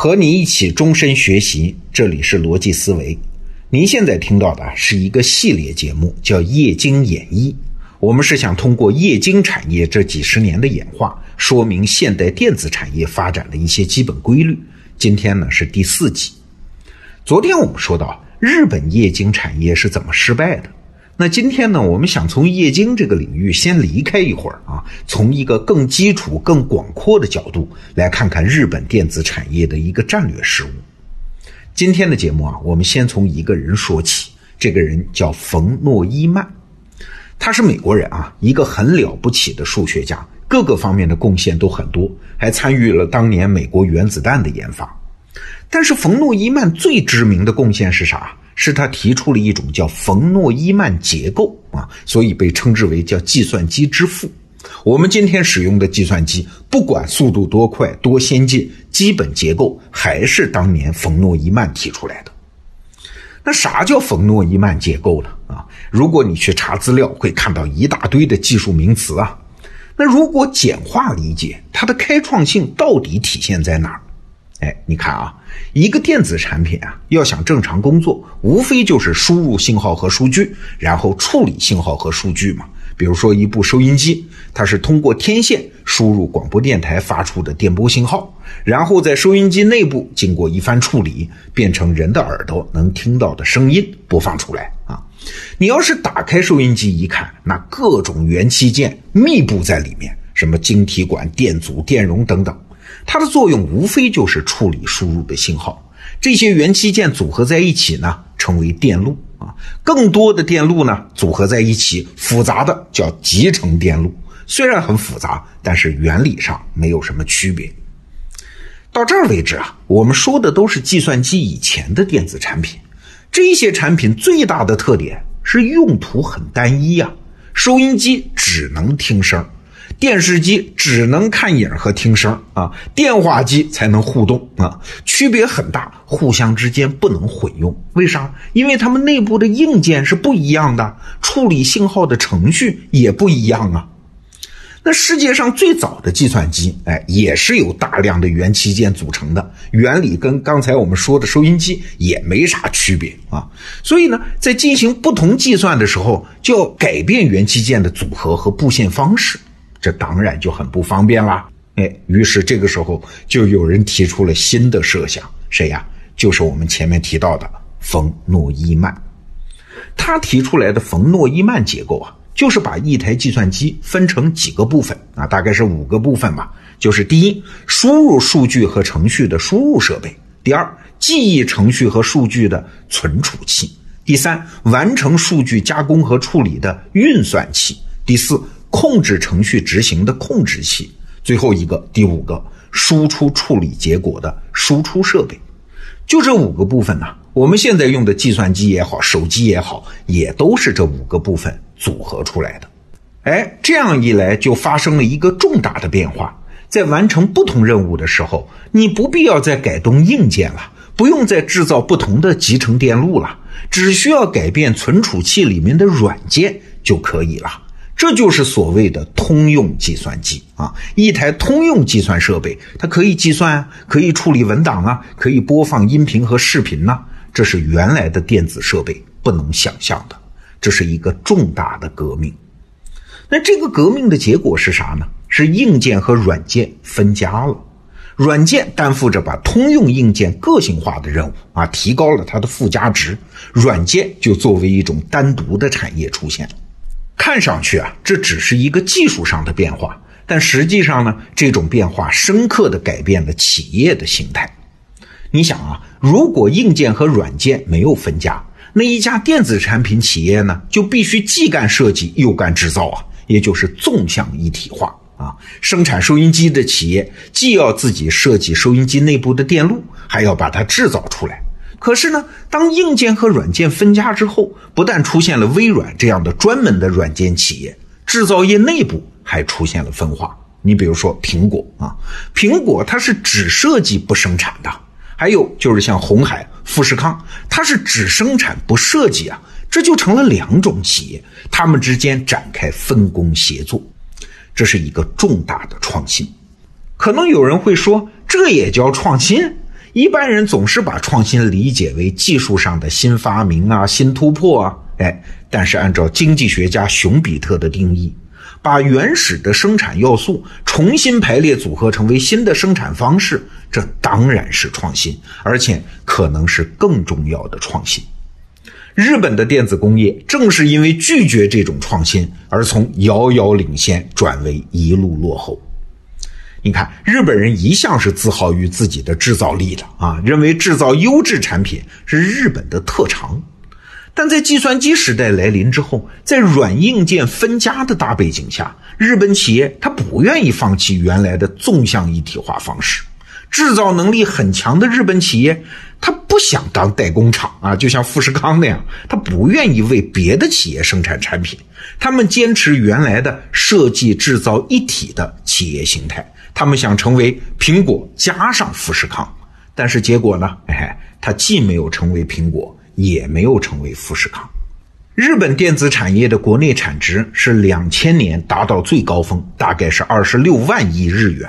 和你一起终身学习，这里是逻辑思维。您现在听到的是一个系列节目，叫《液晶演绎》。我们是想通过液晶产业这几十年的演化，说明现代电子产业发展的一些基本规律。今天呢是第四集。昨天我们说到日本液晶产业是怎么失败的。那今天呢，我们想从液晶这个领域先离开一会儿啊，从一个更基础、更广阔的角度来看看日本电子产业的一个战略失误。今天的节目啊，我们先从一个人说起，这个人叫冯诺依曼，他是美国人啊，一个很了不起的数学家，各个方面的贡献都很多，还参与了当年美国原子弹的研发。但是冯诺依曼最知名的贡献是啥？是他提出了一种叫冯诺依曼结构啊，所以被称之为叫计算机之父。我们今天使用的计算机，不管速度多快多先进，基本结构还是当年冯诺依曼提出来的。那啥叫冯诺依曼结构呢？啊，如果你去查资料，会看到一大堆的技术名词啊。那如果简化理解，它的开创性到底体现在哪儿？哎，你看啊，一个电子产品啊，要想正常工作，无非就是输入信号和数据，然后处理信号和数据嘛。比如说一部收音机，它是通过天线输入广播电台发出的电波信号，然后在收音机内部经过一番处理，变成人的耳朵能听到的声音播放出来啊。你要是打开收音机一看，那各种元器件密布在里面，什么晶体管、电阻、电容等等。它的作用无非就是处理输入的信号，这些元器件组合在一起呢，成为电路啊。更多的电路呢，组合在一起，复杂的叫集成电路。虽然很复杂，但是原理上没有什么区别。到这儿为止啊，我们说的都是计算机以前的电子产品。这些产品最大的特点是用途很单一啊，收音机只能听声儿。电视机只能看影和听声啊，电话机才能互动啊，区别很大，互相之间不能混用。为啥？因为它们内部的硬件是不一样的，处理信号的程序也不一样啊。那世界上最早的计算机，哎，也是由大量的元器件组成的，原理跟刚才我们说的收音机也没啥区别啊。所以呢，在进行不同计算的时候，就要改变元器件的组合和布线方式。这当然就很不方便啦，哎，于是这个时候就有人提出了新的设想，谁呀？就是我们前面提到的冯诺依曼。他提出来的冯诺依曼结构啊，就是把一台计算机分成几个部分啊，大概是五个部分吧。就是第一，输入数据和程序的输入设备；第二，记忆程序和数据的存储器；第三，完成数据加工和处理的运算器；第四。控制程序执行的控制器，最后一个第五个输出处理结果的输出设备，就这五个部分呢。我们现在用的计算机也好，手机也好，也都是这五个部分组合出来的。哎，这样一来就发生了一个重大的变化，在完成不同任务的时候，你不必要再改动硬件了，不用再制造不同的集成电路了，只需要改变存储器里面的软件就可以了。这就是所谓的通用计算机啊！一台通用计算设备，它可以计算啊，可以处理文档啊，可以播放音频和视频呐。这是原来的电子设备不能想象的，这是一个重大的革命。那这个革命的结果是啥呢？是硬件和软件分家了，软件担负着把通用硬件个性化的任务啊，提高了它的附加值，软件就作为一种单独的产业出现了。看上去啊，这只是一个技术上的变化，但实际上呢，这种变化深刻的改变了企业的形态。你想啊，如果硬件和软件没有分家，那一家电子产品企业呢，就必须既干设计又干制造啊，也就是纵向一体化啊。生产收音机的企业，既要自己设计收音机内部的电路，还要把它制造出来。可是呢，当硬件和软件分家之后，不但出现了微软这样的专门的软件企业，制造业内部还出现了分化。你比如说苹果啊，苹果它是只设计不生产的；还有就是像红海、富士康，它是只生产不设计啊，这就成了两种企业，他们之间展开分工协作，这是一个重大的创新。可能有人会说，这也叫创新？一般人总是把创新理解为技术上的新发明啊、新突破啊，哎，但是按照经济学家熊彼特的定义，把原始的生产要素重新排列组合成为新的生产方式，这当然是创新，而且可能是更重要的创新。日本的电子工业正是因为拒绝这种创新，而从遥遥领先转为一路落后。你看，日本人一向是自豪于自己的制造力的啊，认为制造优质产品是日本的特长。但在计算机时代来临之后，在软硬件分家的大背景下，日本企业他不愿意放弃原来的纵向一体化方式。制造能力很强的日本企业，他不想当代工厂啊，就像富士康那样，他不愿意为别的企业生产产品，他们坚持原来的设计制造一体的企业形态。他们想成为苹果加上富士康，但是结果呢？哎，它既没有成为苹果，也没有成为富士康。日本电子产业的国内产值是两千年达到最高峰，大概是二十六万亿日元。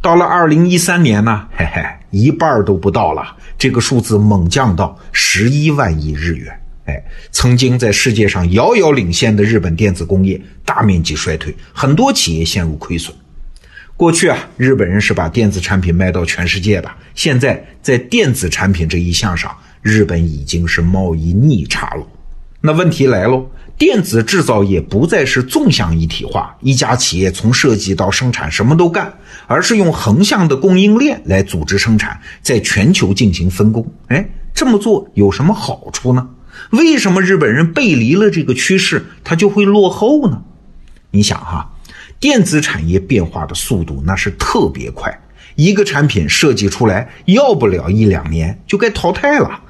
到了二零一三年呢，嘿嘿，一半都不到了，这个数字猛降到十一万亿日元。哎，曾经在世界上遥遥领先的日本电子工业大面积衰退，很多企业陷入亏损。过去啊，日本人是把电子产品卖到全世界的。现在在电子产品这一项上，日本已经是贸易逆差了。那问题来喽，电子制造业不再是纵向一体化，一家企业从设计到生产什么都干，而是用横向的供应链来组织生产，在全球进行分工。哎，这么做有什么好处呢？为什么日本人背离了这个趋势，他就会落后呢？你想哈。电子产业变化的速度那是特别快，一个产品设计出来要不了一两年就该淘汰了。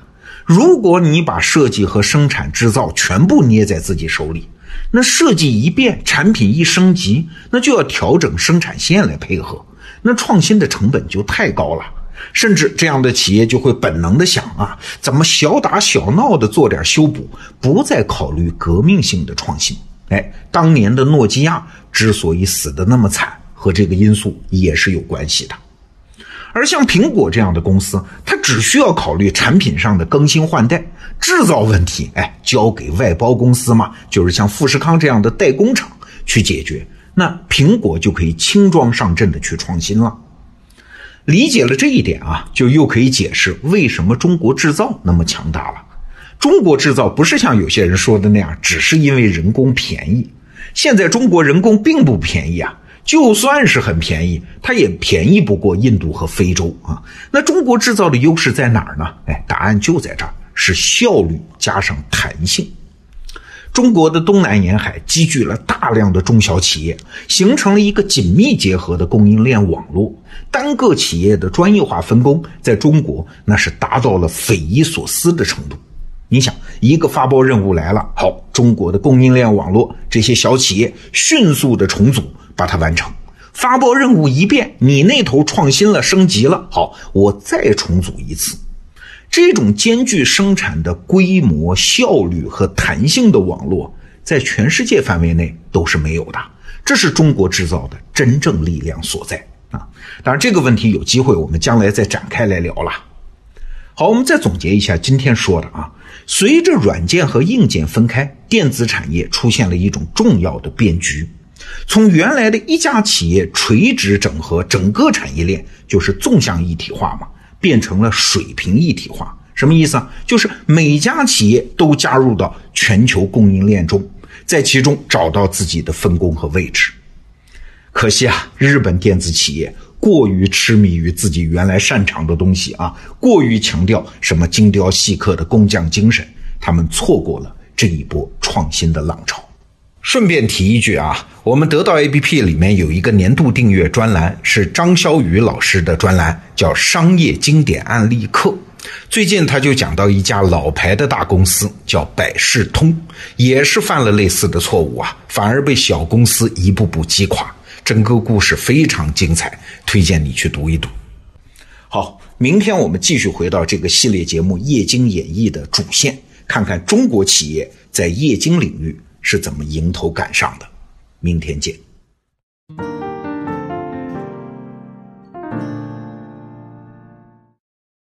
如果你把设计和生产制造全部捏在自己手里，那设计一变，产品一升级，那就要调整生产线来配合，那创新的成本就太高了。甚至这样的企业就会本能的想啊，怎么小打小闹的做点修补，不再考虑革命性的创新。哎，当年的诺基亚之所以死的那么惨，和这个因素也是有关系的。而像苹果这样的公司，它只需要考虑产品上的更新换代，制造问题，哎，交给外包公司嘛，就是像富士康这样的代工厂去解决，那苹果就可以轻装上阵的去创新了。理解了这一点啊，就又可以解释为什么中国制造那么强大了。中国制造不是像有些人说的那样，只是因为人工便宜。现在中国人工并不便宜啊，就算是很便宜，它也便宜不过印度和非洲啊。那中国制造的优势在哪儿呢？哎，答案就在这儿，是效率加上弹性。中国的东南沿海积聚了大量的中小企业，形成了一个紧密结合的供应链网络。单个企业的专业化分工，在中国那是达到了匪夷所思的程度。你想，一个发包任务来了，好，中国的供应链网络，这些小企业迅速的重组，把它完成。发包任务一变，你那头创新了，升级了，好，我再重组一次。这种兼具生产的规模、效率和弹性的网络，在全世界范围内都是没有的。这是中国制造的真正力量所在啊！当然，这个问题有机会我们将来再展开来聊了。好，我们再总结一下今天说的啊。随着软件和硬件分开，电子产业出现了一种重要的变局，从原来的一家企业垂直整合整个产业链，就是纵向一体化嘛，变成了水平一体化。什么意思啊？就是每家企业都加入到全球供应链中，在其中找到自己的分工和位置。可惜啊，日本电子企业。过于痴迷于自己原来擅长的东西啊，过于强调什么精雕细刻的工匠精神，他们错过了这一波创新的浪潮。顺便提一句啊，我们得到 APP 里面有一个年度订阅专栏，是张潇雨老师的专栏，叫《商业经典案例课》。最近他就讲到一家老牌的大公司，叫百事通，也是犯了类似的错误啊，反而被小公司一步步击垮。整个故事非常精彩，推荐你去读一读。好，明天我们继续回到这个系列节目《液晶演绎》的主线，看看中国企业在液晶领域是怎么迎头赶上的。明天见。